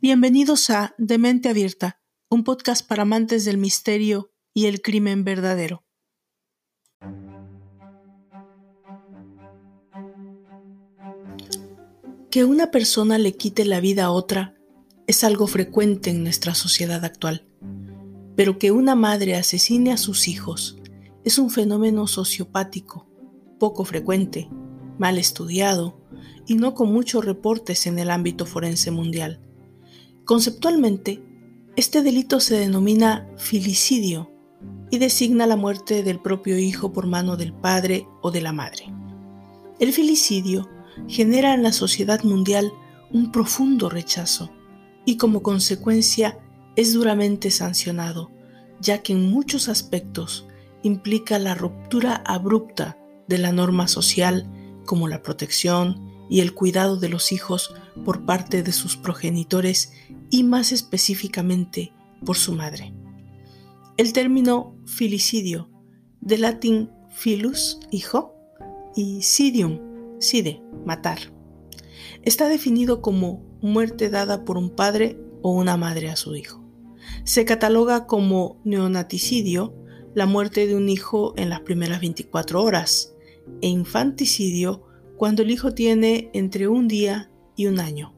Bienvenidos a Demente Abierta, un podcast para amantes del misterio y el crimen verdadero. Que una persona le quite la vida a otra es algo frecuente en nuestra sociedad actual, pero que una madre asesine a sus hijos es un fenómeno sociopático, poco frecuente, mal estudiado y no con muchos reportes en el ámbito forense mundial. Conceptualmente, este delito se denomina filicidio y designa la muerte del propio hijo por mano del padre o de la madre. El filicidio genera en la sociedad mundial un profundo rechazo y como consecuencia es duramente sancionado, ya que en muchos aspectos implica la ruptura abrupta de la norma social como la protección y el cuidado de los hijos por parte de sus progenitores y más específicamente por su madre. El término filicidio, de latín filus, hijo, y sidium, side, matar, está definido como muerte dada por un padre o una madre a su hijo. Se cataloga como neonaticidio la muerte de un hijo en las primeras 24 horas e infanticidio cuando el hijo tiene entre un día y un año.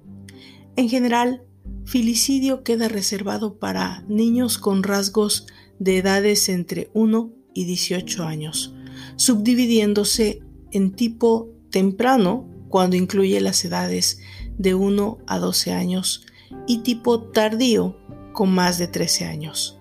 En general, filicidio queda reservado para niños con rasgos de edades entre 1 y 18 años, subdividiéndose en tipo temprano, cuando incluye las edades de 1 a 12 años, y tipo tardío, con más de 13 años.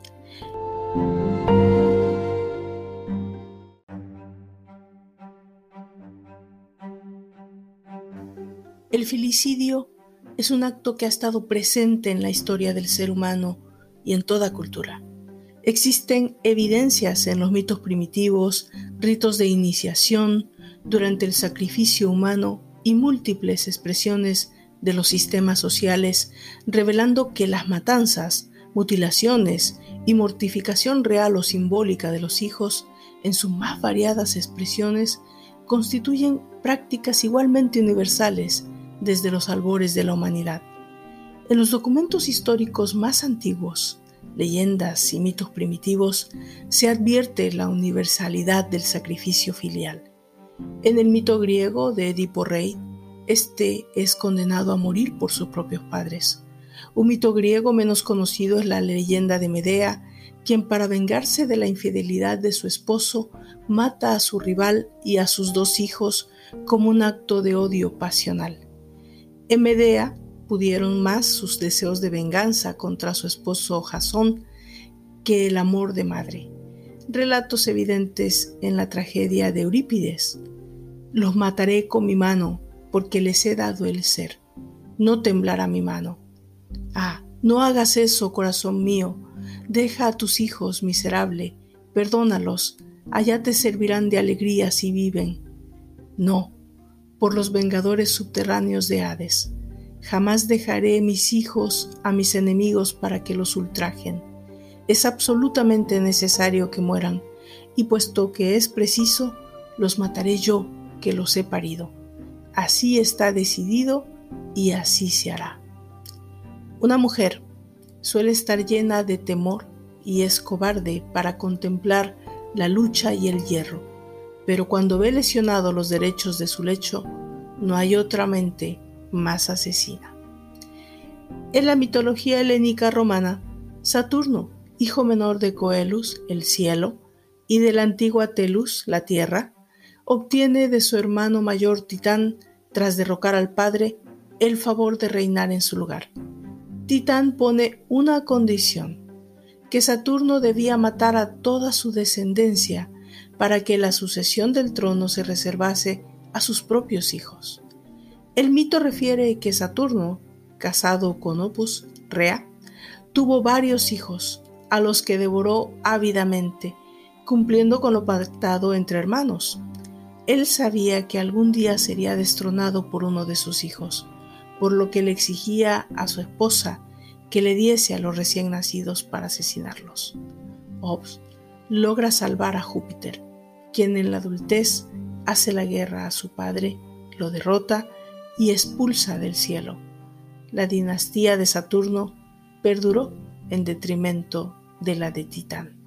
El filicidio es un acto que ha estado presente en la historia del ser humano y en toda cultura. Existen evidencias en los mitos primitivos, ritos de iniciación, durante el sacrificio humano y múltiples expresiones de los sistemas sociales, revelando que las matanzas, mutilaciones y mortificación real o simbólica de los hijos, en sus más variadas expresiones, constituyen prácticas igualmente universales desde los albores de la humanidad. En los documentos históricos más antiguos, leyendas y mitos primitivos, se advierte la universalidad del sacrificio filial. En el mito griego de Edipo Rey, este es condenado a morir por sus propios padres. Un mito griego menos conocido es la leyenda de Medea, quien para vengarse de la infidelidad de su esposo mata a su rival y a sus dos hijos como un acto de odio pasional. En Medea pudieron más sus deseos de venganza contra su esposo Jasón que el amor de madre. Relatos evidentes en la tragedia de Eurípides. Los mataré con mi mano, porque les he dado el ser. No temblará mi mano. Ah, no hagas eso, corazón mío. Deja a tus hijos, miserable. Perdónalos. Allá te servirán de alegría si viven. No, por los vengadores subterráneos de Hades. Jamás dejaré mis hijos a mis enemigos para que los ultrajen. Es absolutamente necesario que mueran, y puesto que es preciso, los mataré yo, que los he parido. Así está decidido y así se hará. Una mujer suele estar llena de temor y es cobarde para contemplar la lucha y el hierro pero cuando ve lesionado los derechos de su lecho, no hay otra mente más asesina. En la mitología helénica romana, Saturno, hijo menor de Coelus, el cielo, y de la antigua Telus, la tierra, obtiene de su hermano mayor Titán, tras derrocar al padre, el favor de reinar en su lugar. Titán pone una condición, que Saturno debía matar a toda su descendencia para que la sucesión del trono se reservase a sus propios hijos. El mito refiere que Saturno, casado con Opus, Rea, tuvo varios hijos, a los que devoró ávidamente, cumpliendo con lo pactado entre hermanos. Él sabía que algún día sería destronado por uno de sus hijos, por lo que le exigía a su esposa que le diese a los recién nacidos para asesinarlos. Ops logra salvar a Júpiter, quien en la adultez hace la guerra a su padre, lo derrota y expulsa del cielo. La dinastía de Saturno perduró en detrimento de la de Titán.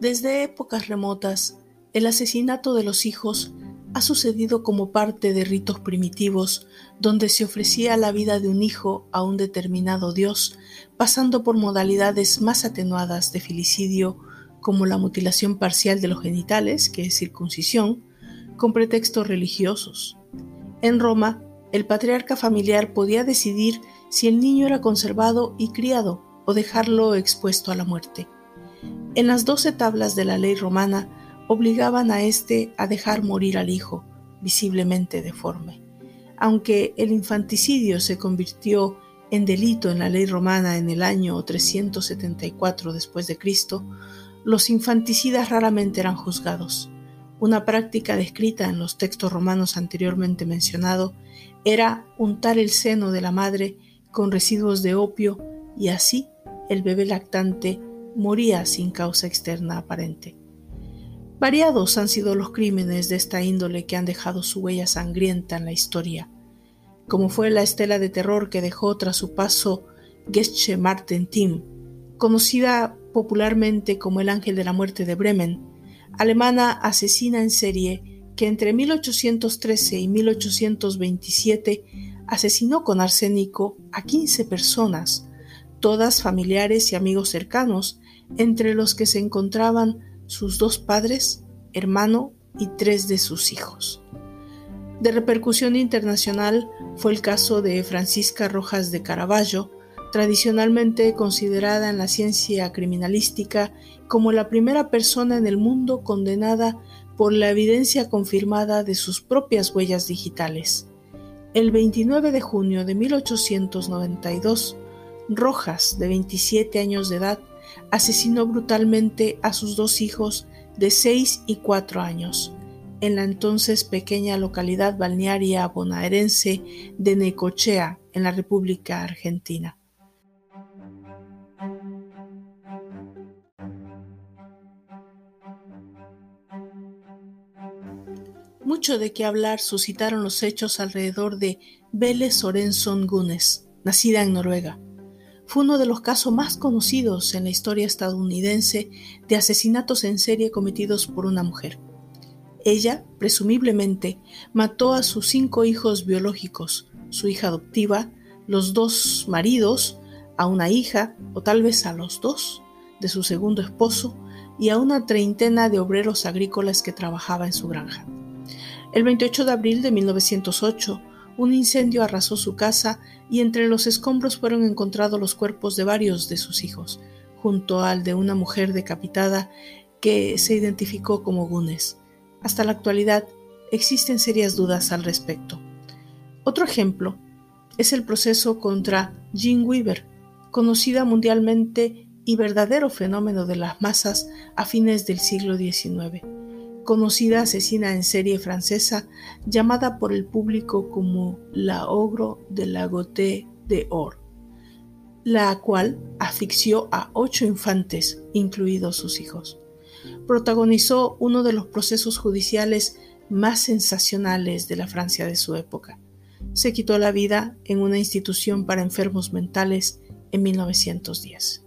Desde épocas remotas, el asesinato de los hijos ha sucedido como parte de ritos primitivos donde se ofrecía la vida de un hijo a un determinado dios, pasando por modalidades más atenuadas de filicidio como la mutilación parcial de los genitales, que es circuncisión, con pretextos religiosos. En Roma, el patriarca familiar podía decidir si el niño era conservado y criado o dejarlo expuesto a la muerte. En las doce tablas de la ley romana obligaban a éste a dejar morir al hijo, visiblemente deforme. Aunque el infanticidio se convirtió en delito en la ley romana en el año 374 después de Cristo, los infanticidas raramente eran juzgados. Una práctica descrita en los textos romanos anteriormente mencionado era untar el seno de la madre con residuos de opio y así el bebé lactante moría sin causa externa aparente. Variados han sido los crímenes de esta índole que han dejado su huella sangrienta en la historia, como fue la estela de terror que dejó tras su paso Gesche Martin Tim, conocida popularmente como el ángel de la muerte de Bremen, alemana asesina en serie que entre 1813 y 1827 asesinó con arsénico a 15 personas, todas familiares y amigos cercanos, entre los que se encontraban sus dos padres, hermano y tres de sus hijos. De repercusión internacional fue el caso de Francisca Rojas de Caravaggio, tradicionalmente considerada en la ciencia criminalística como la primera persona en el mundo condenada por la evidencia confirmada de sus propias huellas digitales. El 29 de junio de 1892, Rojas, de 27 años de edad, asesinó brutalmente a sus dos hijos de 6 y 4 años en la entonces pequeña localidad balnearia bonaerense de Necochea, en la República Argentina. Mucho de qué hablar suscitaron los hechos alrededor de Belle Sorenson Gunes, nacida en Noruega fue uno de los casos más conocidos en la historia estadounidense de asesinatos en serie cometidos por una mujer. Ella, presumiblemente, mató a sus cinco hijos biológicos, su hija adoptiva, los dos maridos, a una hija, o tal vez a los dos, de su segundo esposo, y a una treintena de obreros agrícolas que trabajaba en su granja. El 28 de abril de 1908, un incendio arrasó su casa y entre los escombros fueron encontrados los cuerpos de varios de sus hijos, junto al de una mujer decapitada que se identificó como Gunes. Hasta la actualidad existen serias dudas al respecto. Otro ejemplo es el proceso contra Jean Weaver, conocida mundialmente y verdadero fenómeno de las masas a fines del siglo XIX conocida asesina en serie francesa llamada por el público como la Ogro de la Gote de Or, la cual asfixió a ocho infantes, incluidos sus hijos. Protagonizó uno de los procesos judiciales más sensacionales de la Francia de su época. Se quitó la vida en una institución para enfermos mentales en 1910.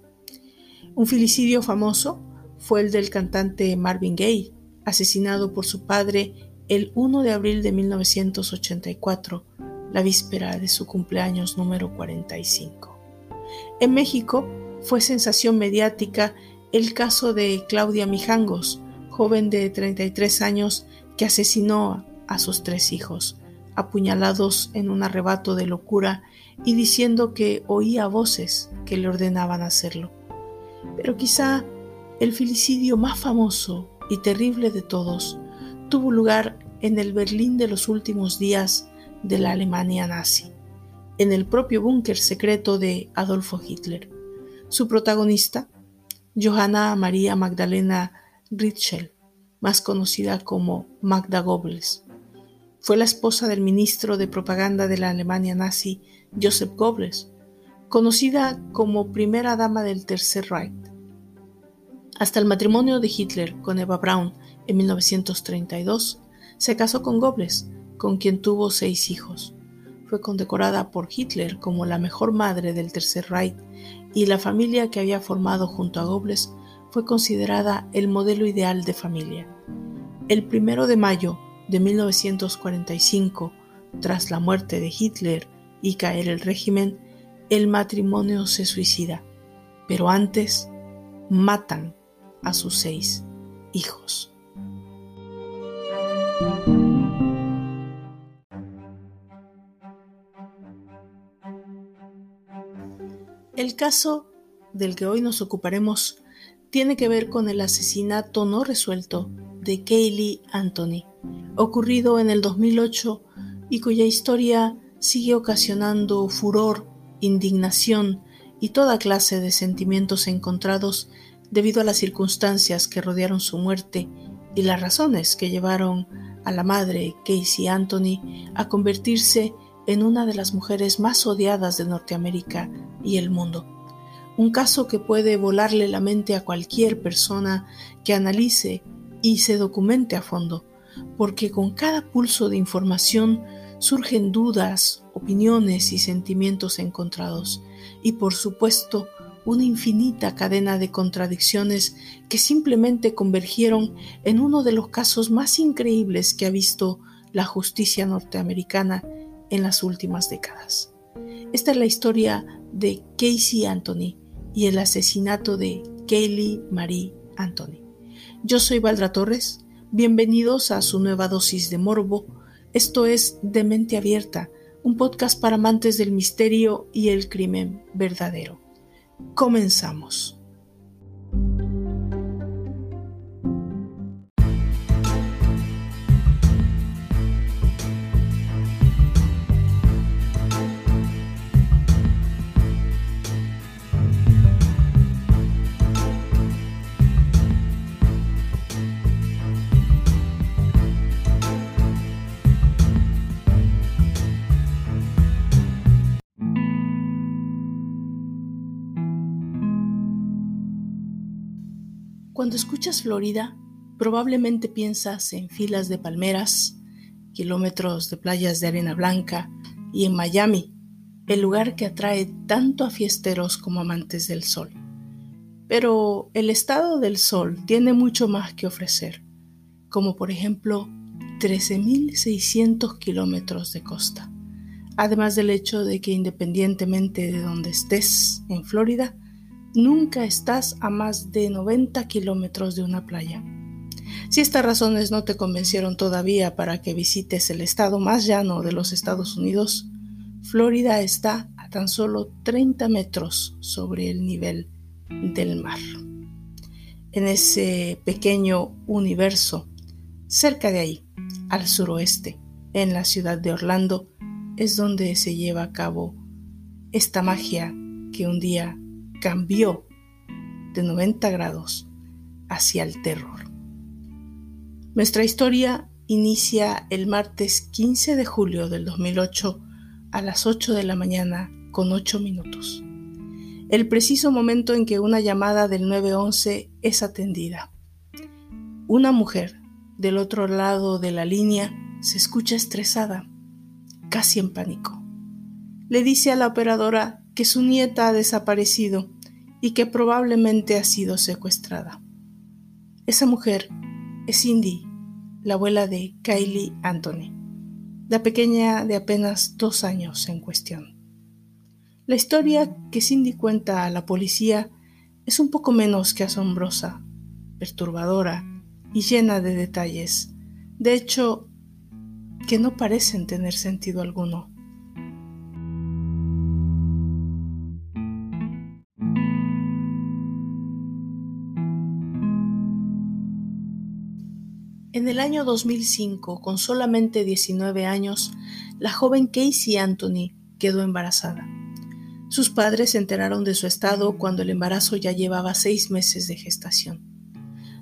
Un filicidio famoso fue el del cantante Marvin Gaye, asesinado por su padre el 1 de abril de 1984, la víspera de su cumpleaños número 45. En México fue sensación mediática el caso de Claudia Mijangos, joven de 33 años que asesinó a sus tres hijos, apuñalados en un arrebato de locura y diciendo que oía voces que le ordenaban hacerlo. Pero quizá el filicidio más famoso y terrible de todos, tuvo lugar en el Berlín de los últimos días de la Alemania nazi, en el propio búnker secreto de Adolfo Hitler. Su protagonista, Johanna María Magdalena Ritschel, más conocida como Magda Goebbels, fue la esposa del ministro de propaganda de la Alemania nazi, Joseph Goebbels, conocida como primera dama del Tercer Reich Hasta el matrimonio de Hitler con Eva Braun en 1932, se casó con Goebbels, con quien tuvo seis hijos. Fue condecorada por Hitler como la mejor madre del Tercer Reich y la familia que había formado junto a Goebbels fue considerada el modelo ideal de familia. El primero de mayo de 1945, tras la muerte de Hitler y caer el régimen, el matrimonio se suicida, pero antes matan a sus seis hijos. El caso del que hoy nos ocuparemos tiene que ver con el asesinato no resuelto de Kaylee Anthony, ocurrido en el 2008 y cuya historia sigue ocasionando furor, indignación y toda clase de sentimientos encontrados debido a las circunstancias que rodearon su muerte y las razones que llevaron a la madre Casey Anthony a convertirse en una de las mujeres más odiadas de Norteamérica y el mundo. Un caso que puede volarle la mente a cualquier persona que analice y se documente a fondo, porque con cada pulso de información surgen dudas, opiniones y sentimientos encontrados, y por supuesto una infinita cadena de contradicciones que simplemente convergieron en uno de los casos más increíbles que ha visto la justicia norteamericana en las últimas décadas. Esta es la historia de Casey Anthony y el asesinato de Kaylee Marie Anthony. Yo soy Valdra Torres, bienvenidos a su nueva dosis de morbo. Esto es De Mente Abierta, un podcast para amantes del misterio y el crimen verdadero. Comenzamos. Cuando escuchas Florida, probablemente piensas en filas de palmeras, kilómetros de playas de arena blanca y en Miami, el lugar que atrae tanto a fiesteros como amantes del sol. Pero el estado del sol tiene mucho más que ofrecer, como por ejemplo 13.600 kilómetros de costa, además del hecho de que independientemente de donde estés en Florida, nunca estás a más de 90 kilómetros de una playa. Si estas razones no te convencieron todavía para que visites el estado más llano de los Estados Unidos, Florida está a tan solo 30 metros sobre el nivel del mar. En ese pequeño universo, cerca de ahí, al suroeste, en la ciudad de Orlando, es donde se lleva a cabo esta magia que un día cambió de 90 grados hacia el terror. Nuestra historia inicia el martes 15 de julio del 2008 a las 8 de la mañana con 8 minutos. El preciso momento en que una llamada del 911 es atendida. Una mujer del otro lado de la línea se escucha estresada, casi en pánico. Le dice a la operadora que su nieta ha desaparecido y que probablemente ha sido secuestrada. Esa mujer es Cindy, la abuela de Kylie Anthony, la pequeña de apenas dos años en cuestión. La historia que Cindy cuenta a la policía es un poco menos que asombrosa, perturbadora y llena de detalles, de hecho, que no parecen tener sentido alguno. En el año 2005, con solamente 19 años, la joven Casey Anthony quedó embarazada. Sus padres se enteraron de su estado cuando el embarazo ya llevaba seis meses de gestación.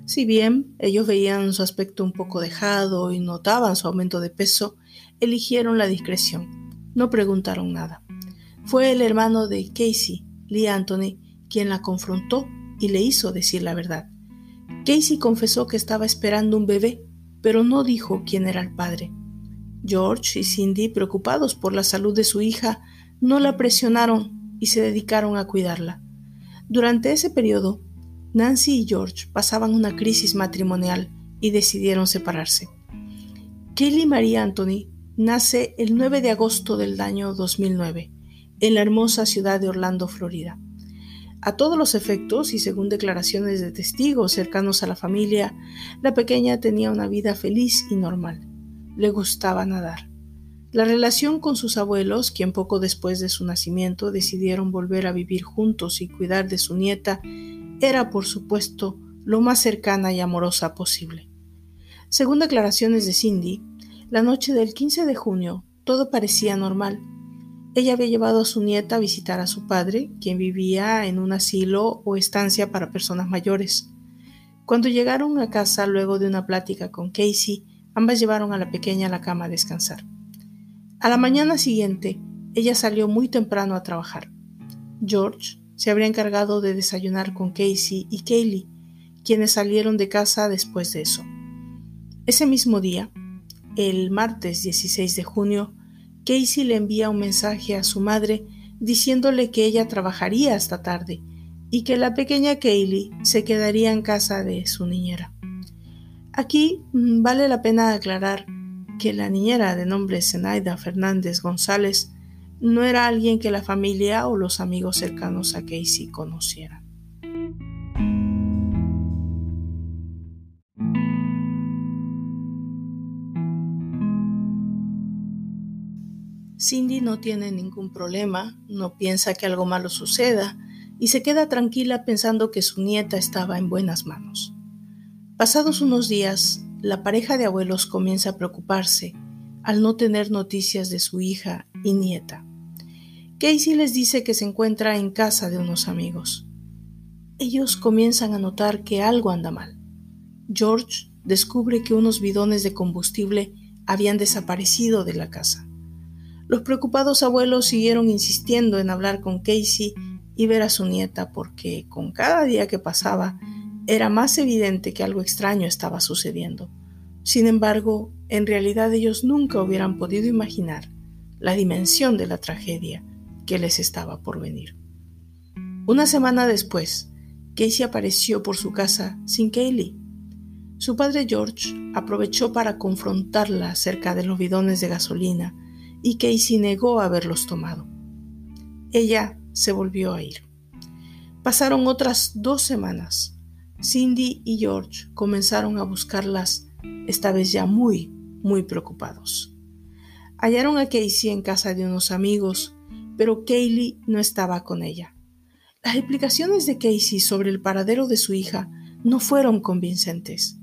Si bien ellos veían su aspecto un poco dejado y notaban su aumento de peso, eligieron la discreción. No preguntaron nada. Fue el hermano de Casey, Lee Anthony, quien la confrontó y le hizo decir la verdad, Casey confesó que estaba esperando un bebé, pero no dijo quién era el padre. George y Cindy, preocupados por la salud de su hija, no la presionaron y se dedicaron a cuidarla. Durante ese periodo, Nancy y George pasaban una crisis matrimonial y decidieron separarse. Kelly Marie Anthony nace el 9 de agosto del año 2009 en la hermosa ciudad de Orlando, Florida. A todos los efectos y según declaraciones de testigos cercanos a la familia, la pequeña tenía una vida feliz y normal. Le gustaba nadar. La relación con sus abuelos, quien poco después de su nacimiento decidieron volver a vivir juntos y cuidar de su nieta, era, por supuesto, lo más cercana y amorosa posible. Según declaraciones de Cindy, la noche del 15 de junio todo parecía normal. Ella había llevado a su nieta a visitar a su padre, quien vivía en un asilo o estancia para personas mayores. Cuando llegaron a casa luego de una plática con Casey, ambas llevaron a la pequeña a la cama a descansar. A la mañana siguiente, ella salió muy temprano a trabajar. George se habría encargado de desayunar con Casey y Kaylee, quienes salieron de casa después de eso. Ese mismo día, el martes 16 de junio, Casey le envía un mensaje a su madre diciéndole que ella trabajaría hasta tarde y que la pequeña Kaylee se quedaría en casa de su niñera. Aquí mm, vale la pena aclarar que la niñera de nombre Zenaida Fernández González no era alguien que la familia o los amigos cercanos a Casey conocieran. Cindy no tiene ningún problema, no piensa que algo malo suceda y se queda tranquila pensando que su nieta estaba en buenas manos. Pasados unos días, la pareja de abuelos comienza a preocuparse al no tener noticias de su hija y nieta. Casey les dice que se encuentra en casa de unos amigos. Ellos comienzan a notar que algo anda mal. George descubre que unos bidones de combustible habían desaparecido de la casa. Los preocupados abuelos siguieron insistiendo en hablar con Casey y ver a su nieta porque con cada día que pasaba era más evidente que algo extraño estaba sucediendo. Sin embargo, en realidad ellos nunca hubieran podido imaginar la dimensión de la tragedia que les estaba por venir. Una semana después, Casey apareció por su casa sin Kaylee. Su padre George aprovechó para confrontarla acerca de los bidones de gasolina y Casey negó haberlos tomado. Ella se volvió a ir. Pasaron otras dos semanas. Cindy y George comenzaron a buscarlas, esta vez ya muy, muy preocupados. Hallaron a Casey en casa de unos amigos, pero Kaylee no estaba con ella. Las explicaciones de Casey sobre el paradero de su hija no fueron convincentes.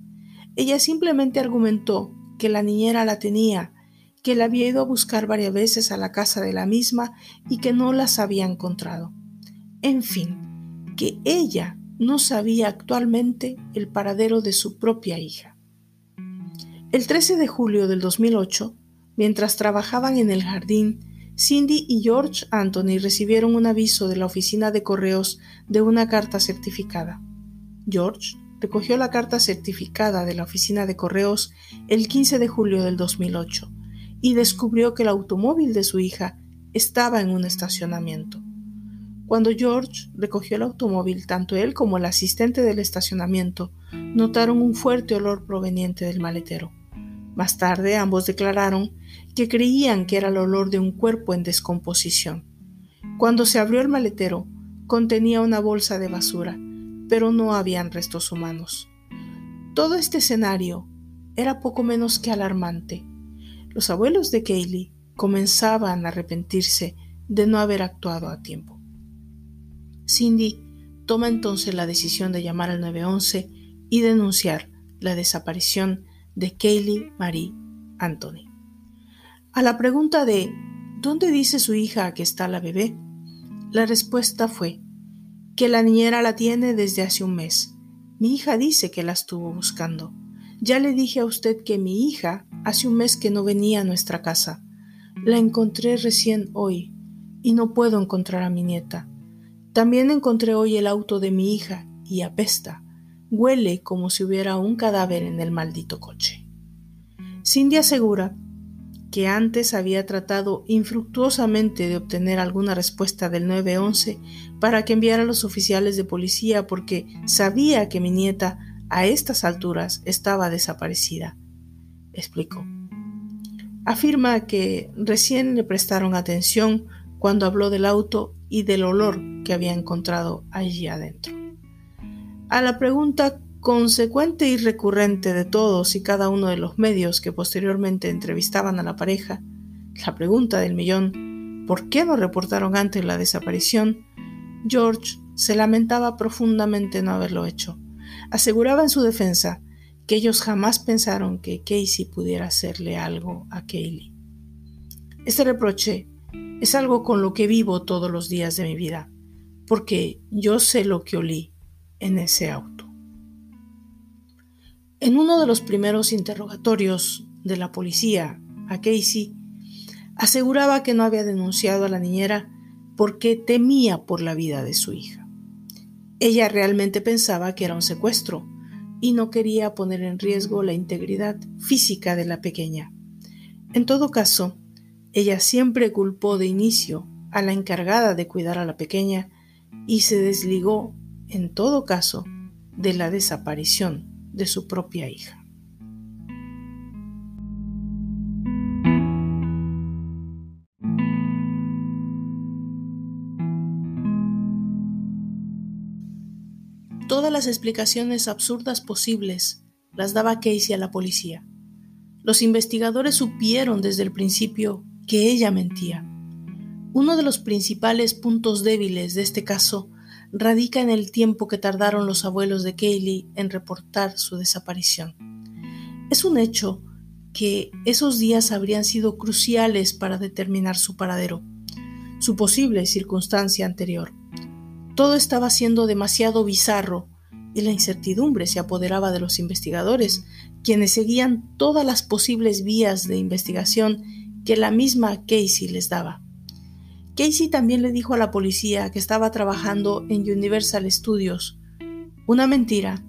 Ella simplemente argumentó que la niñera la tenía que la había ido a buscar varias veces a la casa de la misma y que no las había encontrado. En fin, que ella no sabía actualmente el paradero de su propia hija. El 13 de julio del 2008, mientras trabajaban en el jardín, Cindy y George Anthony recibieron un aviso de la oficina de correos de una carta certificada. George recogió la carta certificada de la oficina de correos el 15 de julio del 2008 y descubrió que el automóvil de su hija estaba en un estacionamiento. Cuando George recogió el automóvil, tanto él como el asistente del estacionamiento notaron un fuerte olor proveniente del maletero. Más tarde ambos declararon que creían que era el olor de un cuerpo en descomposición. Cuando se abrió el maletero, contenía una bolsa de basura, pero no habían restos humanos. Todo este escenario era poco menos que alarmante. Los abuelos de Kaylee comenzaban a arrepentirse de no haber actuado a tiempo. Cindy toma entonces la decisión de llamar al 911 y denunciar la desaparición de Kaylee Marie Anthony. A la pregunta de ¿dónde dice su hija que está la bebé? La respuesta fue que la niñera la tiene desde hace un mes. Mi hija dice que la estuvo buscando. Ya le dije a usted que mi hija hace un mes que no venía a nuestra casa. La encontré recién hoy y no puedo encontrar a mi nieta. También encontré hoy el auto de mi hija y apesta. huele como si hubiera un cadáver en el maldito coche. Cindy asegura que antes había tratado infructuosamente de obtener alguna respuesta del 911 para que enviara a los oficiales de policía porque sabía que mi nieta a estas alturas estaba desaparecida. Explicó. Afirma que recién le prestaron atención cuando habló del auto y del olor que había encontrado allí adentro. A la pregunta consecuente y recurrente de todos y cada uno de los medios que posteriormente entrevistaban a la pareja, la pregunta del millón, ¿por qué no reportaron antes la desaparición? George se lamentaba profundamente no haberlo hecho. Aseguraba en su defensa que ellos jamás pensaron que Casey pudiera hacerle algo a Kaylee. Este reproche es algo con lo que vivo todos los días de mi vida, porque yo sé lo que olí en ese auto. En uno de los primeros interrogatorios de la policía a Casey, aseguraba que no había denunciado a la niñera porque temía por la vida de su hija. Ella realmente pensaba que era un secuestro y no quería poner en riesgo la integridad física de la pequeña. En todo caso, ella siempre culpó de inicio a la encargada de cuidar a la pequeña y se desligó, en todo caso, de la desaparición de su propia hija. Las explicaciones absurdas posibles las daba Casey a la policía. Los investigadores supieron desde el principio que ella mentía. Uno de los principales puntos débiles de este caso radica en el tiempo que tardaron los abuelos de Kaylee en reportar su desaparición. Es un hecho que esos días habrían sido cruciales para determinar su paradero, su posible circunstancia anterior. Todo estaba siendo demasiado bizarro y la incertidumbre se apoderaba de los investigadores, quienes seguían todas las posibles vías de investigación que la misma Casey les daba. Casey también le dijo a la policía que estaba trabajando en Universal Studios, una mentira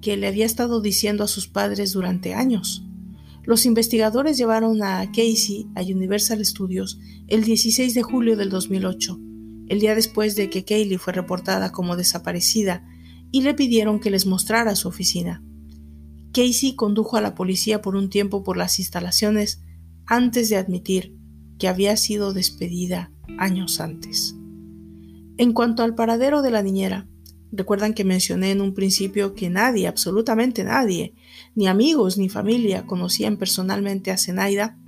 que le había estado diciendo a sus padres durante años. Los investigadores llevaron a Casey a Universal Studios el 16 de julio del 2008, el día después de que Kaylee fue reportada como desaparecida, y le pidieron que les mostrara su oficina. Casey condujo a la policía por un tiempo por las instalaciones antes de admitir que había sido despedida años antes. En cuanto al paradero de la niñera, recuerdan que mencioné en un principio que nadie, absolutamente nadie, ni amigos ni familia conocían personalmente a Zenaida,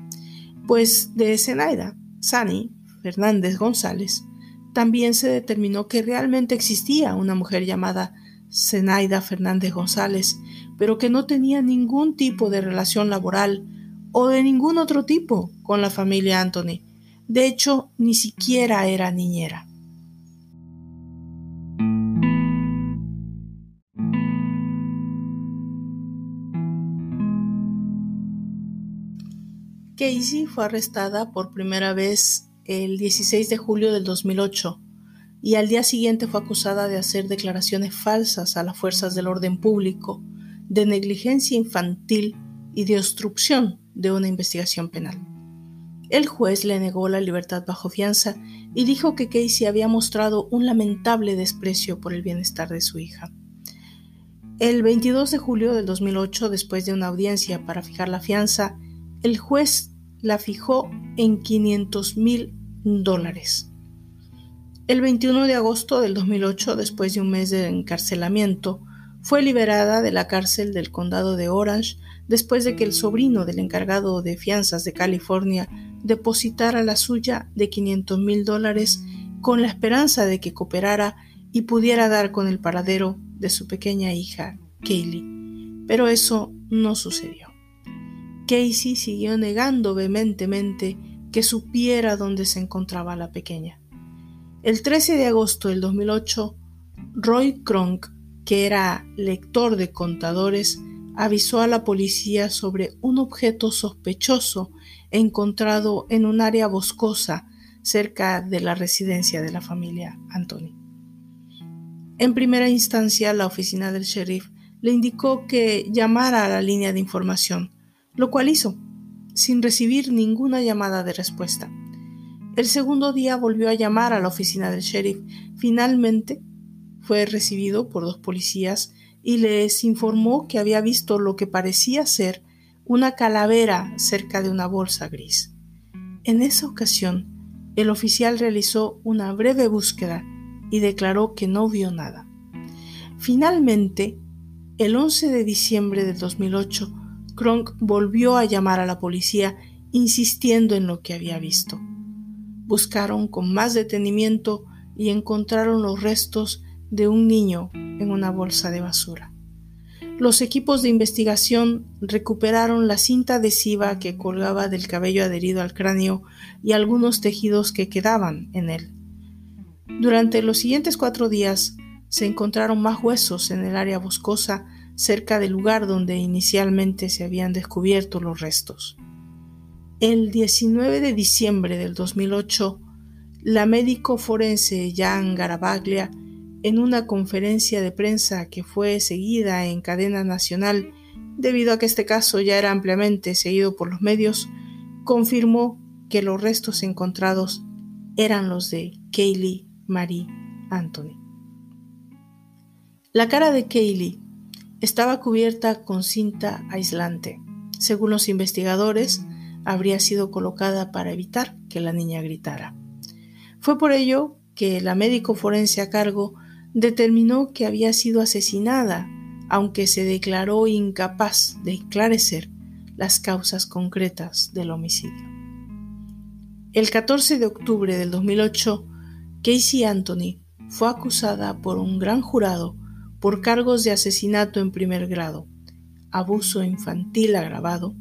pues de Zenaida, Sani Fernández González, también se determinó que realmente existía una mujer llamada Zenaida Fernández González, pero que no tenía ningún tipo de relación laboral o de ningún otro tipo con la familia Anthony, de hecho, ni siquiera era niñera. Casey fue arrestada por primera vez el 16 de julio del 2008 y al día siguiente fue acusada de hacer declaraciones falsas a las fuerzas del orden público, de negligencia infantil y de obstrucción de una investigación penal. El juez le negó la libertad bajo fianza y dijo que Casey había mostrado un lamentable desprecio por el bienestar de su hija. El 22 de julio del 2008, después de una audiencia para fijar la fianza, el juez la fijó en 500 mil dólares. El 21 de agosto del 2008, después de un mes de encarcelamiento, fue liberada de la cárcel del condado de Orange después de que el sobrino del encargado de fianzas de California depositara la suya de 500 mil dólares con la esperanza de que cooperara y pudiera dar con el paradero de su pequeña hija, Kaylee. Pero eso no sucedió. Casey siguió negando vehementemente que supiera dónde se encontraba la pequeña. El 13 de agosto del 2008, Roy Kronk, que era lector de contadores, avisó a la policía sobre un objeto sospechoso encontrado en un área boscosa cerca de la residencia de la familia Anthony. En primera instancia, la oficina del sheriff le indicó que llamara a la línea de información, lo cual hizo, sin recibir ninguna llamada de respuesta. El segundo día volvió a llamar a la oficina del sheriff. Finalmente fue recibido por dos policías y les informó que había visto lo que parecía ser una calavera cerca de una bolsa gris. En esa ocasión, el oficial realizó una breve búsqueda y declaró que no vio nada. Finalmente, el 11 de diciembre de 2008, Kronk volvió a llamar a la policía insistiendo en lo que había visto. Buscaron con más detenimiento y encontraron los restos de un niño en una bolsa de basura. Los equipos de investigación recuperaron la cinta adhesiva que colgaba del cabello adherido al cráneo y algunos tejidos que quedaban en él. Durante los siguientes cuatro días se encontraron más huesos en el área boscosa cerca del lugar donde inicialmente se habían descubierto los restos. El 19 de diciembre del 2008, la médico forense Jan Garabaglia en una conferencia de prensa que fue seguida en cadena nacional debido a que este caso ya era ampliamente seguido por los medios, confirmó que los restos encontrados eran los de Kaylee Marie Anthony. La cara de Kaylee estaba cubierta con cinta aislante. Según los investigadores, habría sido colocada para evitar que la niña gritara. Fue por ello que la médico forense a cargo determinó que había sido asesinada, aunque se declaró incapaz de esclarecer las causas concretas del homicidio. El 14 de octubre del 2008, Casey Anthony fue acusada por un gran jurado por cargos de asesinato en primer grado, abuso infantil agravado,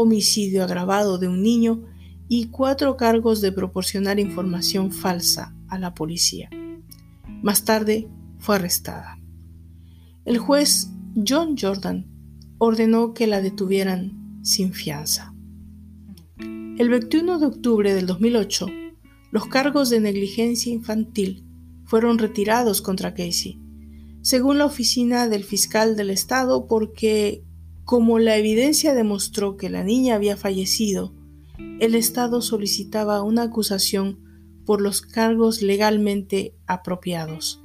homicidio agravado de un niño y cuatro cargos de proporcionar información falsa a la policía. Más tarde fue arrestada. El juez John Jordan ordenó que la detuvieran sin fianza. El 21 de octubre del 2008, los cargos de negligencia infantil fueron retirados contra Casey, según la oficina del fiscal del estado, porque como la evidencia demostró que la niña había fallecido, el estado solicitaba una acusación por los cargos legalmente apropiados.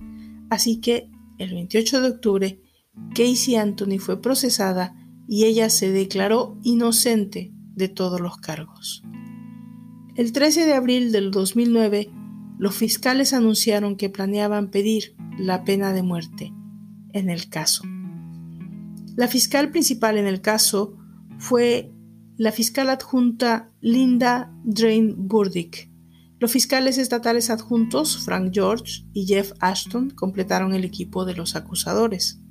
Así que el 28 de octubre, Casey Anthony fue procesada y ella se declaró inocente de todos los cargos. El 13 de abril del 2009, los fiscales anunciaron que planeaban pedir la pena de muerte en el caso. La fiscal principal en el caso fue la fiscal adjunta Linda Drain Burdick, los fiscales estatales adjuntos, Frank George y Jeff Ashton, completaron el equipo de los acusadores.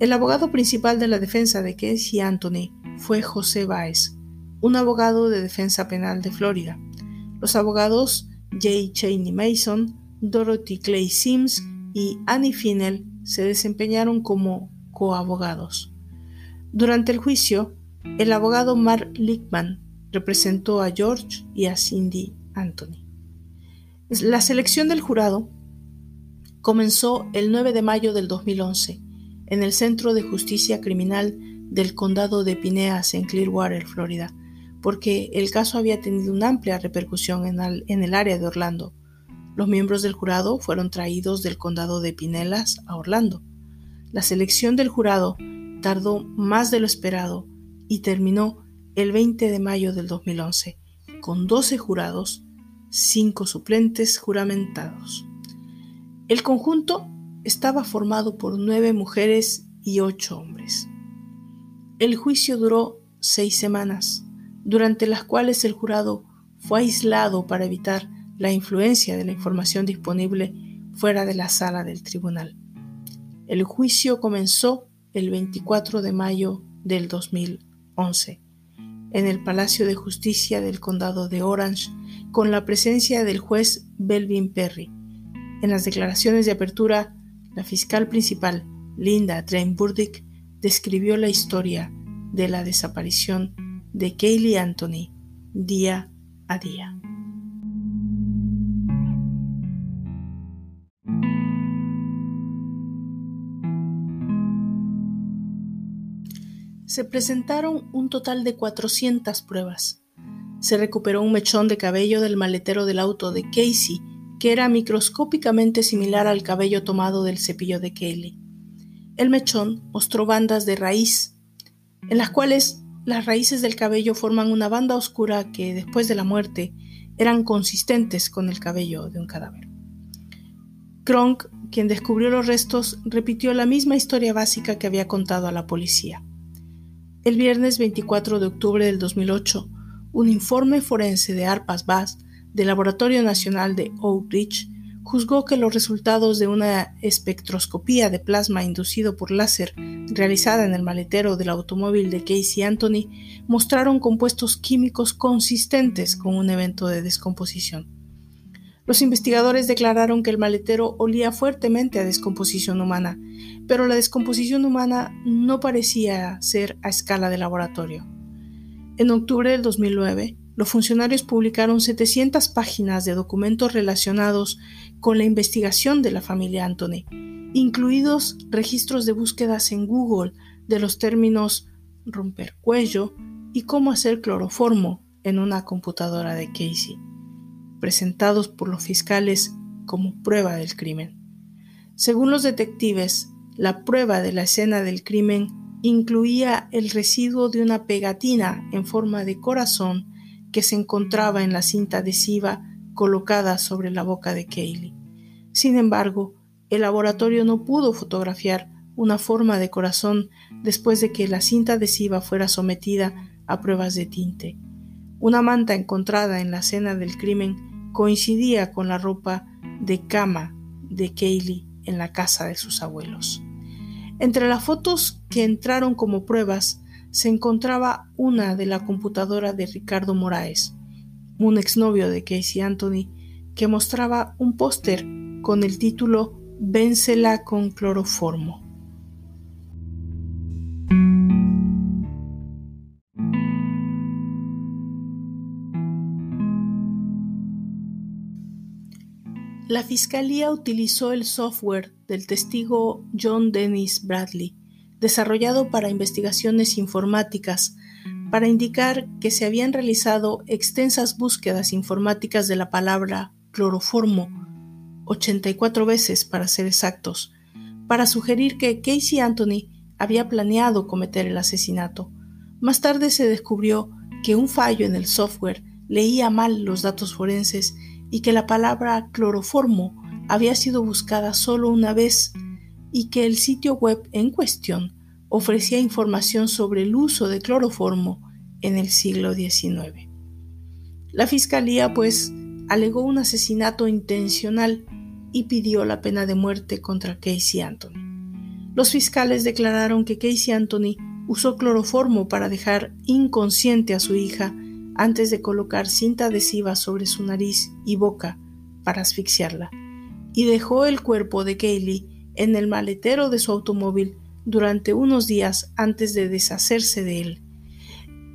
El abogado principal de la defensa de Casey Anthony fue José Baez, un abogado de defensa penal de Florida. Los abogados J. Cheney Mason, Dorothy Clay Sims y Annie Finnell se desempeñaron como coabogados. Durante el juicio, el abogado Mark Lickman representó a George y a Cindy Anthony. La selección del jurado comenzó el 9 de mayo del 2011 en el Centro de Justicia Criminal del Condado de Pineas en Clearwater, Florida, porque el caso había tenido una amplia repercusión en el, área de Orlando. Los miembros del jurado fueron traídos del condado de Pinelas a Orlando. La selección del jurado tardó más de lo esperado y terminó el 20 de mayo del 2011 con 12 jurados, 5 suplentes juramentados. El conjunto estaba formado por 9 mujeres y 8 hombres. El juicio duró 6 semanas, durante las cuales el jurado fue aislado para evitar la influencia de la información disponible fuera de la sala del tribunal. El juicio comenzó el 24 de mayo del 2011 en el Palacio de Justicia del Condado de Orange con la presencia del juez Belvin Perry. En las declaraciones de apertura, la fiscal principal, Linda Drain Burdick, describió la historia de la desaparición de Kaylee Anthony día a día. Se presentaron un total de 400 pruebas. Se recuperó un mechón de cabello del maletero del auto de Casey, que era microscópicamente similar al cabello tomado del cepillo de Kaylee. El mechón mostró bandas de raíz, en las cuales las raíces del cabello forman una banda oscura que, después de la muerte, eran consistentes con el cabello de un cadáver. Kronk, quien descubrió los restos, repitió la misma historia básica que había contado a la policía. El viernes 24 de octubre del 2008, un informe forense de Arpas Bass del Laboratorio Nacional de Oak Ridge juzgó que los resultados de una espectroscopía de plasma inducido por láser realizada en el maletero del automóvil de Casey Anthony mostraron compuestos químicos consistentes con un evento de descomposición. Los investigadores declararon que el maletero olía fuertemente a descomposición humana, pero la descomposición humana no parecía ser a escala de laboratorio. En octubre del 2009, los funcionarios publicaron 700 páginas de documentos relacionados con la investigación de la familia Anthony, incluidos registros de búsquedas en Google de los términos romper cuello y cómo hacer cloroformo en una computadora de Casey, presentados por los fiscales como prueba del crimen. Según los detectives, la prueba de la escena del crimen incluía el residuo de una pegatina en forma de corazón que se encontraba en la cinta adhesiva colocada sobre la boca de Kaylee. Sin embargo, el laboratorio no pudo fotografiar una forma de corazón después de que la cinta adhesiva fuera sometida a pruebas de tinte. Una manta encontrada en la escena del crimen coincidía con la ropa de cama de Kaylee en la casa de sus abuelos. Entre las fotos que entraron como pruebas se encontraba una de la computadora de Ricardo Moraes, un exnovio de Casey Anthony, que mostraba un póster con el título Vénsela con cloroformo. La fiscalía utilizó el software del testigo John Dennis Bradley desarrollado para investigaciones informáticas, para indicar que se habían realizado extensas búsquedas informáticas de la palabra cloroformo, 84 veces para ser exactos, para sugerir que Casey Anthony había planeado cometer el asesinato. Más tarde se descubrió que un fallo en el software leía mal los datos forenses y que la palabra cloroformo había sido buscada solo una vez y que el sitio web en cuestión ofrecía información sobre el uso de cloroformo en el siglo XIX. La fiscalía, pues, alegó un asesinato intencional y pidió la pena de muerte contra Casey Anthony. Los fiscales declararon que Casey Anthony usó cloroformo para dejar inconsciente a su hija antes de colocar cinta adhesiva sobre su nariz y boca para asfixiarla, y dejó el cuerpo de Kaylee en el maletero de su automóvil durante unos días antes de deshacerse de él.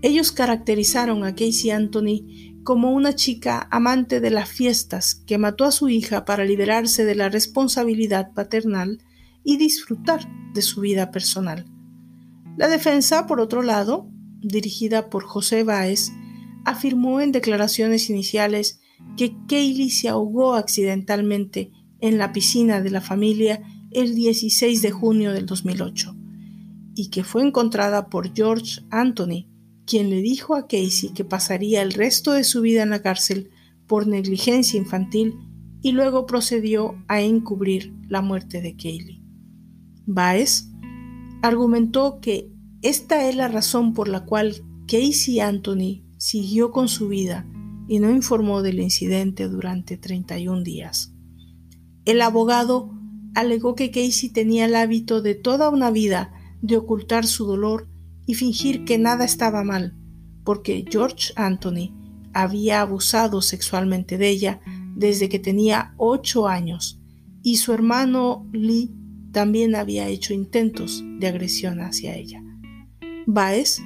Ellos caracterizaron a Casey Anthony como una chica amante de las fiestas que mató a su hija para liberarse de la responsabilidad paternal y disfrutar de su vida personal. La defensa, por otro lado, dirigida por José Báez, afirmó en declaraciones iniciales que Kaylee se ahogó accidentalmente en la piscina de la familia el 16 de junio del 2008 y que fue encontrada por George Anthony, quien le dijo a Casey que pasaría el resto de su vida en la cárcel por negligencia infantil y luego procedió a encubrir la muerte de Kaylee. Baez argumentó que esta es la razón por la cual Casey Anthony siguió con su vida y no informó del incidente durante 31 días. El abogado alegó que Casey tenía el hábito de toda una vida de ocultar su dolor y fingir que nada estaba mal, porque George Anthony había abusado sexualmente de ella desde que tenía ocho años y su hermano Lee también había hecho intentos de agresión hacia ella. Baez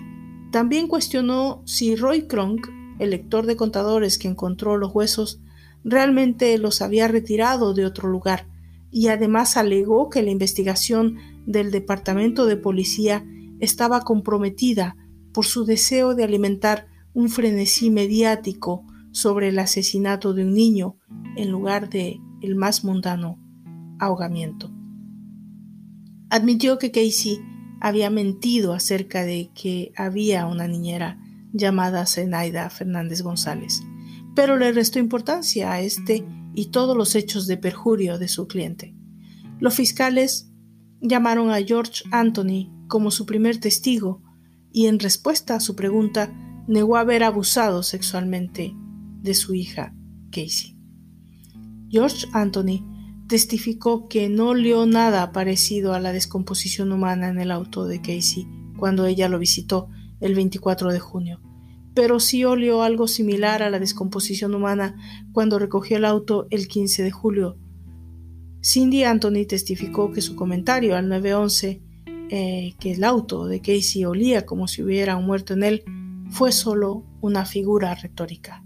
también cuestionó si Roy Kronk, el lector de contadores que encontró los huesos, realmente los había retirado de otro lugar y además alegó que la investigación del Departamento de Policía estaba comprometida por su deseo de alimentar un frenesí mediático sobre el asesinato de un niño en lugar de el más mundano ahogamiento. Admitió que Casey había mentido acerca de que había una niñera llamada Zenaida Fernández González, pero le restó importancia a este y todos los hechos de perjurio de su cliente. Los fiscales llamaron a George Anthony como su primer testigo y en respuesta a su pregunta negó haber abusado sexualmente de su hija Casey. George Anthony testificó que no olió nada parecido a la descomposición humana en el auto de Casey cuando ella lo visitó el 24 de junio, pero sí olió algo similar a la descomposición humana cuando recogió el auto el 15 de julio. Cindy Anthony testificó que su comentario al 911 eh, que el auto de Casey olía como si hubiera muerto en él fue solo una figura retórica.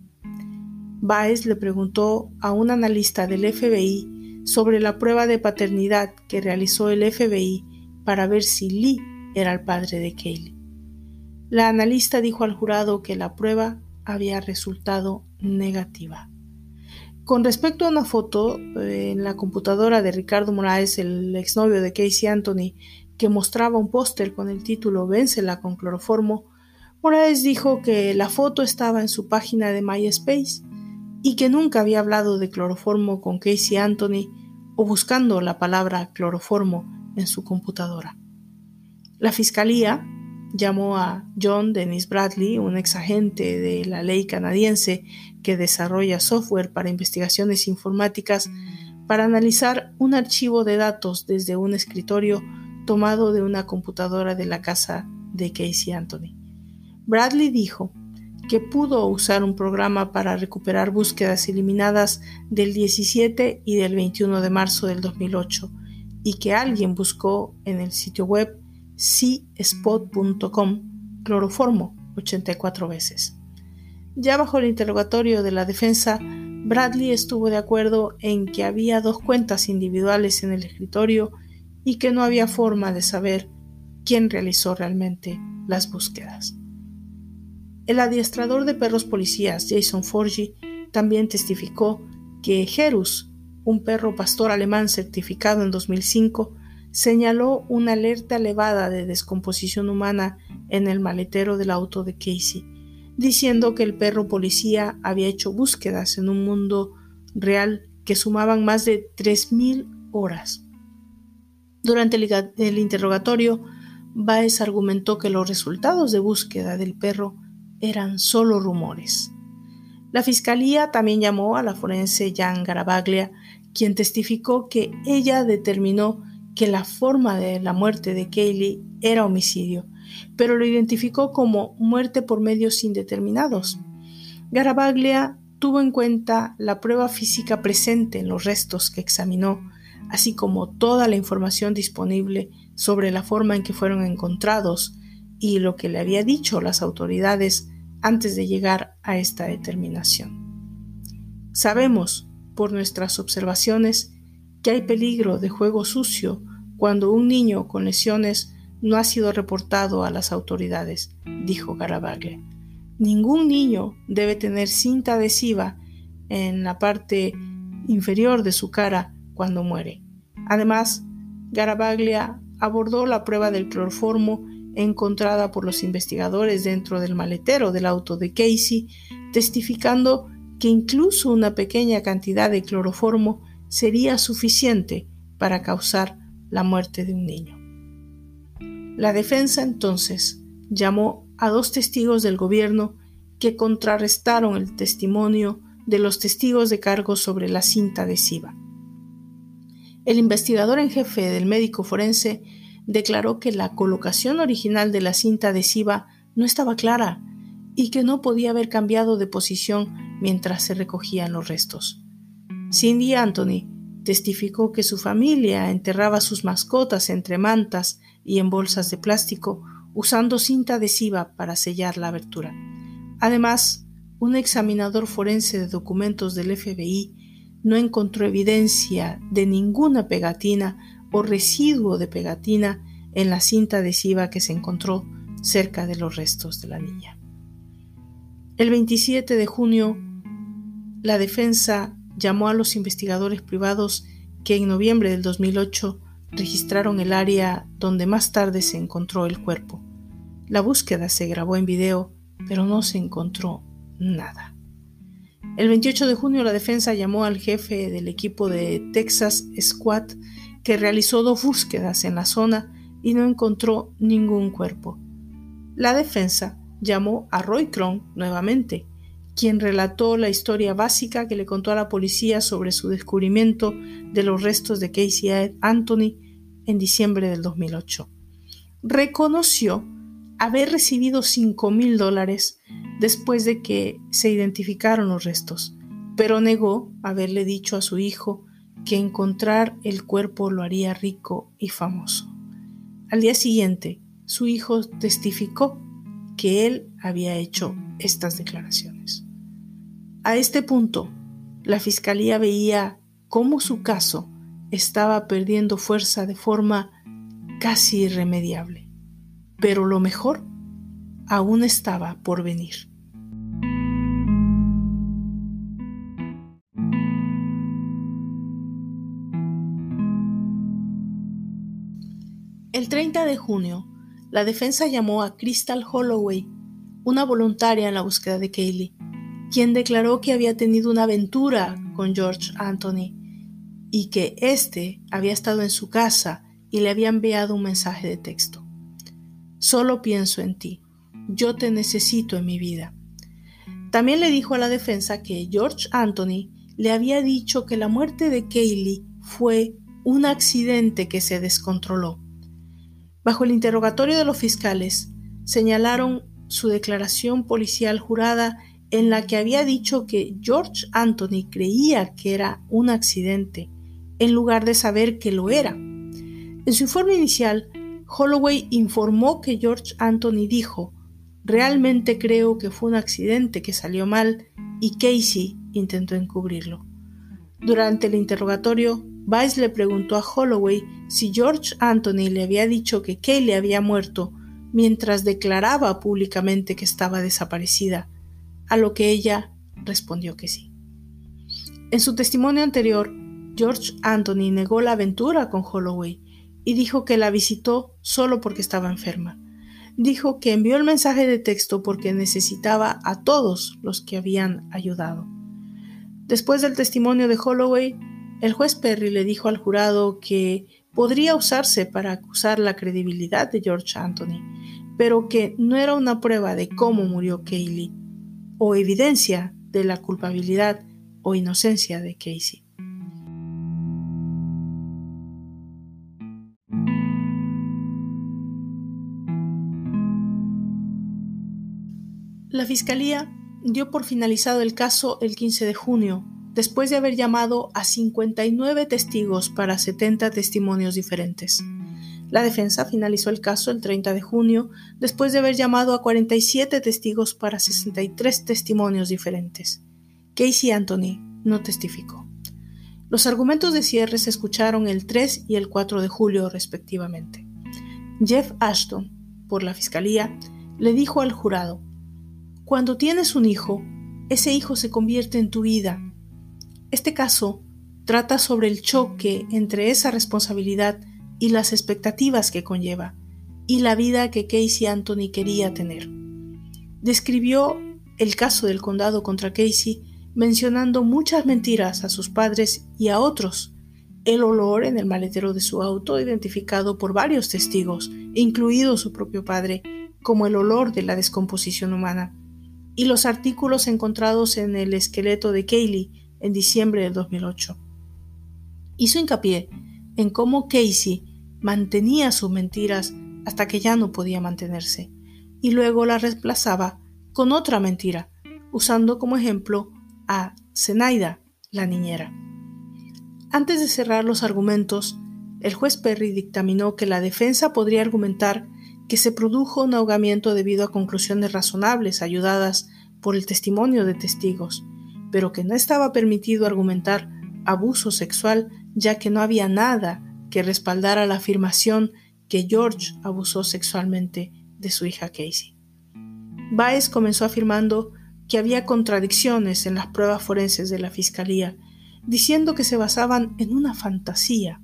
Baez le preguntó a un analista del FBI sobre la prueba de paternidad que realizó el FBI para ver si Lee era el padre de Kaylee. La analista dijo al jurado que la prueba había resultado negativa. Con respecto a una foto eh, en la computadora de Ricardo Moraes, el exnovio de Casey Anthony, que mostraba un póster con el título Vénsela con cloroformo, Moraes dijo que la foto estaba en su página de MySpace y que nunca había hablado de cloroformo con Casey Anthony o buscando la palabra cloroformo en su computadora. La fiscalía llamó a John Dennis Bradley, un ex agente de la ley canadiense que desarrolla software para investigaciones informáticas, para analizar un archivo de datos desde un escritorio tomado de una computadora de la casa de Casey Anthony. Bradley dijo que pudo usar un programa para recuperar búsquedas eliminadas del 17 y del 21 de marzo del 2008 y que alguien buscó en el sitio web cspot.com cloroformo 84 veces. Ya bajo el interrogatorio de la defensa, Bradley estuvo de acuerdo en que había dos cuentas individuales en el escritorio y que no había forma de saber quién realizó realmente las búsquedas. El adiestrador de perros policías Jason Forgy también testificó que Jerus, un perro pastor alemán certificado en 2005, señaló una alerta elevada de descomposición humana en el maletero del auto de Casey, diciendo que el perro policía había hecho búsquedas en un mundo real que sumaban más de 3.000 horas. Durante el, interrogatorio, Baez argumentó que los resultados de búsqueda del perro eran solo rumores. La fiscalía también llamó a la forense Jan Garabaglia, quien testificó que ella determinó que la forma de la muerte de Kaylee era homicidio, pero lo identificó como muerte por medios indeterminados. Garabaglia tuvo en cuenta la prueba física presente en los restos que examinó, así como toda la información disponible sobre la forma en que fueron encontrados y lo que le había dicho las autoridades antes de llegar a esta determinación. Sabemos, por nuestras observaciones, que hay peligro de juego sucio cuando un niño con lesiones no ha sido reportado a las autoridades, dijo Garabaglia. Ningún niño debe tener cinta adhesiva en la parte inferior de su cara cuando muere. Además, Garabaglia abordó la prueba del cloroformo encontrada por los investigadores dentro del maletero del auto de Casey, testificando que incluso una pequeña cantidad de cloroformo sería suficiente para causar la muerte de un niño. La defensa entonces llamó a dos testigos del gobierno que contrarrestaron el testimonio de los testigos de cargo sobre la cinta adhesiva. El investigador en jefe del médico forense declaró que la colocación original de la cinta adhesiva no estaba clara y que no podía haber cambiado de posición mientras se recogían los restos. Cindy Anthony testificó que su familia enterraba sus mascotas entre mantas y en bolsas de plástico usando cinta adhesiva para sellar la abertura. Además, un examinador forense de documentos del FBI no encontró evidencia de ninguna pegatina o residuo de pegatina en la cinta adhesiva que se encontró cerca de los restos de la niña. El 27 de junio, la defensa llamó a los investigadores privados que en noviembre del 2008 registraron el área donde más tarde se encontró el cuerpo. La búsqueda se grabó en video, pero no se encontró nada. El 28 de junio la defensa llamó al jefe del equipo de Texas Squad que realizó dos búsquedas en la zona y no encontró ningún cuerpo. La defensa llamó a Roy Cron nuevamente, quien relató la historia básica que le contó a la policía sobre su descubrimiento de los restos de Casey Anthony en diciembre del 2008. Reconoció haber recibido 5 mil dólares después de que se identificaron los restos, pero negó haberle dicho a su hijo que encontrar el cuerpo lo haría rico y famoso. Al día siguiente, su hijo testificó que él había hecho estas declaraciones. A este punto, la fiscalía veía cómo su caso estaba perdiendo fuerza de forma casi irremediable. Pero lo mejor aún estaba por venir. El 30 de junio, la defensa llamó a Crystal Holloway, una voluntaria en la búsqueda de Kaylee, quien declaró que había tenido una aventura con George Anthony y que éste había estado en su casa y le había enviado un mensaje de texto. Solo pienso en ti, yo te necesito en mi vida. También le dijo a la defensa que George Anthony le había dicho que la muerte de Kaylee fue un accidente que se descontroló. Bajo el interrogatorio de los fiscales, señalaron su declaración policial jurada en la que había dicho que George Anthony creía que era un accidente en lugar de saber que lo era. En su informe inicial, Holloway informó que George Anthony dijo, realmente creo que fue un accidente que salió mal y Casey intentó encubrirlo. Durante el interrogatorio, Vice le preguntó a Holloway si George Anthony le había dicho que Kaylee había muerto mientras declaraba públicamente que estaba desaparecida, a lo que ella respondió que sí. En su testimonio anterior, George Anthony negó la aventura con Holloway y dijo que la visitó solo porque estaba enferma. Dijo que envió el mensaje de texto porque necesitaba a todos los que habían ayudado. Después del testimonio de Holloway, el juez Perry le dijo al jurado que podría usarse para acusar la credibilidad de George Anthony, pero que no era una prueba de cómo murió Kaylee o evidencia de la culpabilidad o inocencia de Casey. La Fiscalía dio por finalizado el caso el 15 de junio, después de haber llamado a 59 testigos para 70 testimonios diferentes. La defensa finalizó el caso el 30 de junio, después de haber llamado a 47 testigos para 63 testimonios diferentes. Casey Anthony no testificó. Los argumentos de cierre se escucharon el 3 y el 4 de julio respectivamente. Jeff Ashton, por la Fiscalía, le dijo al jurado, cuando tienes un hijo, ese hijo se convierte en tu vida. Este caso trata sobre el choque entre esa responsabilidad y las expectativas que conlleva, y la vida que Casey Anthony quería tener. Describió el caso del condado contra Casey mencionando muchas mentiras a sus padres y a otros, el olor en el maletero de su auto identificado por varios testigos, incluido su propio padre, como el olor de la descomposición humana, y los artículos encontrados en el esqueleto de Kaylee en diciembre del 2008. Hizo hincapié en cómo Casey mantenía sus mentiras hasta que ya no podía mantenerse, y luego la reemplazaba con otra mentira, usando como ejemplo a Zenaida, la niñera. Antes de cerrar los argumentos, el juez Perry dictaminó que la defensa podría argumentar que se produjo un ahogamiento debido a conclusiones razonables ayudadas por el testimonio de testigos, pero que no estaba permitido argumentar abuso sexual ya que no había nada que respaldara la afirmación que George abusó sexualmente de su hija Casey. Baez comenzó afirmando que había contradicciones en las pruebas forenses de la fiscalía, diciendo que se basaban en una fantasía.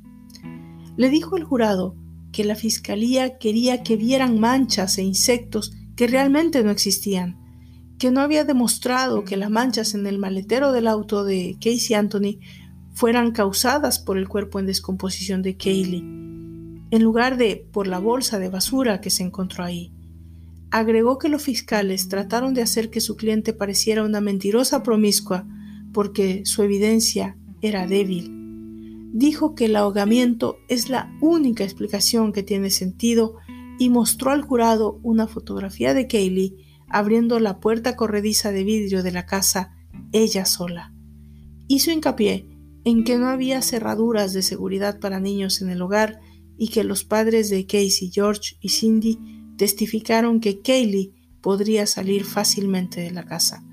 Le dijo al jurado que la fiscalía quería que vieran manchas e insectos que realmente no existían, que no había demostrado que las manchas en el maletero del auto de Casey Anthony fueran causadas por el cuerpo en descomposición de Kaylee, en lugar de por la bolsa de basura que se encontró ahí. Agregó que los fiscales trataron de hacer que su cliente pareciera una mentirosa promiscua porque su evidencia era débil. Dijo que el ahogamiento es la única explicación que tiene sentido y mostró al jurado una fotografía de Kaylee abriendo la puerta corrediza de vidrio de la casa ella sola. Hizo hincapié en que no había cerraduras de seguridad para niños en el hogar y que los padres de Casey, George y Cindy testificaron que Kaylee podría salir fácilmente de la casa.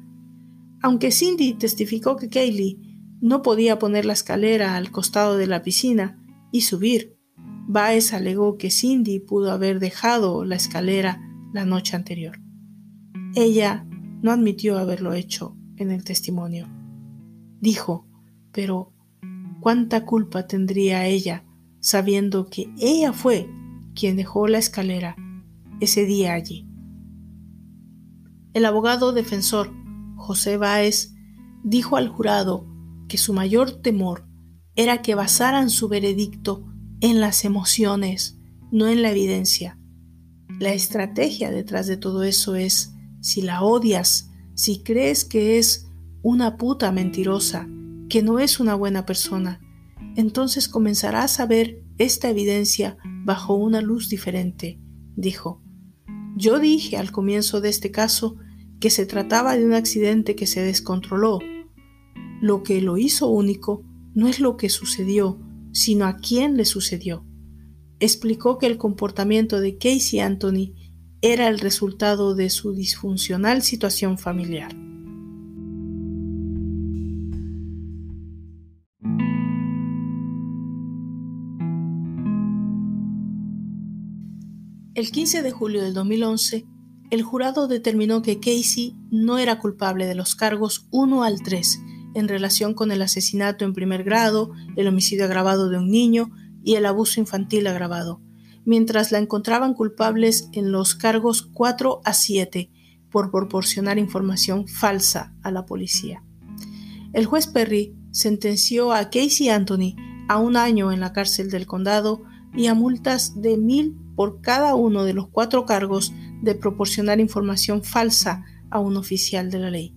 Aunque Cindy testificó que Kaylee no podía poner la escalera al costado de la piscina y subir, Baez alegó que Cindy pudo haber dejado la escalera la noche anterior. Ella no admitió haberlo hecho en el testimonio. Dijo, pero ¿Cuánta culpa tendría ella sabiendo que ella fue quien dejó la escalera ese día allí? El abogado defensor José Báez dijo al jurado que su mayor temor era que basaran su veredicto en las emociones, no en la evidencia. La estrategia detrás de todo eso es, si la odias, si crees que es una puta mentirosa, que no es una buena persona, entonces comenzarás a ver esta evidencia bajo una luz diferente, dijo. Yo dije al comienzo de este caso que se trataba de un accidente que se descontroló. Lo que lo hizo único no es lo que sucedió, sino a quién le sucedió. Explicó que el comportamiento de Casey Anthony era el resultado de su disfuncional situación familiar. El 15 de julio del 2011, el jurado determinó que Casey no era culpable de los cargos 1 al 3 en relación con el asesinato en primer grado, el homicidio agravado de un niño y el abuso infantil agravado, mientras la encontraban culpables en los cargos 4 a 7 por proporcionar información falsa a la policía. El juez Perry sentenció a Casey Anthony a un año en la cárcel del condado y a multas de mil por cada uno de los cuatro cargos de proporcionar información falsa a un oficial de la ley,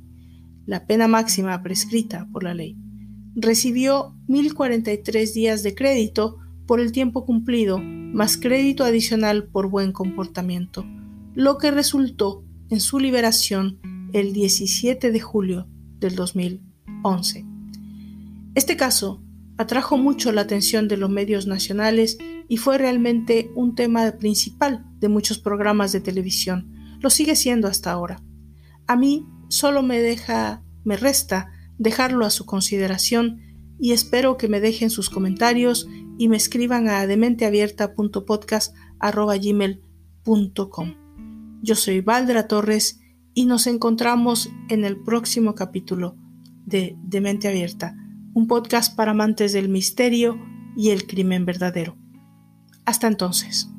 la pena máxima prescrita por la ley. Recibió 1.043 días de crédito por el tiempo cumplido, más crédito adicional por buen comportamiento, lo que resultó en su liberación el 17 de julio del 2011. Este caso atrajo mucho la atención de los medios nacionales y fue realmente un tema principal de muchos programas de televisión. Lo sigue siendo hasta ahora. A mí solo me deja, me resta dejarlo a su consideración y espero que me dejen sus comentarios y me escriban a dementeabierta.podcast.gmail.com. Yo soy Valdra Torres y nos encontramos en el próximo capítulo de Demente Abierta, un podcast para amantes del misterio y el crimen verdadero. Hasta entonces.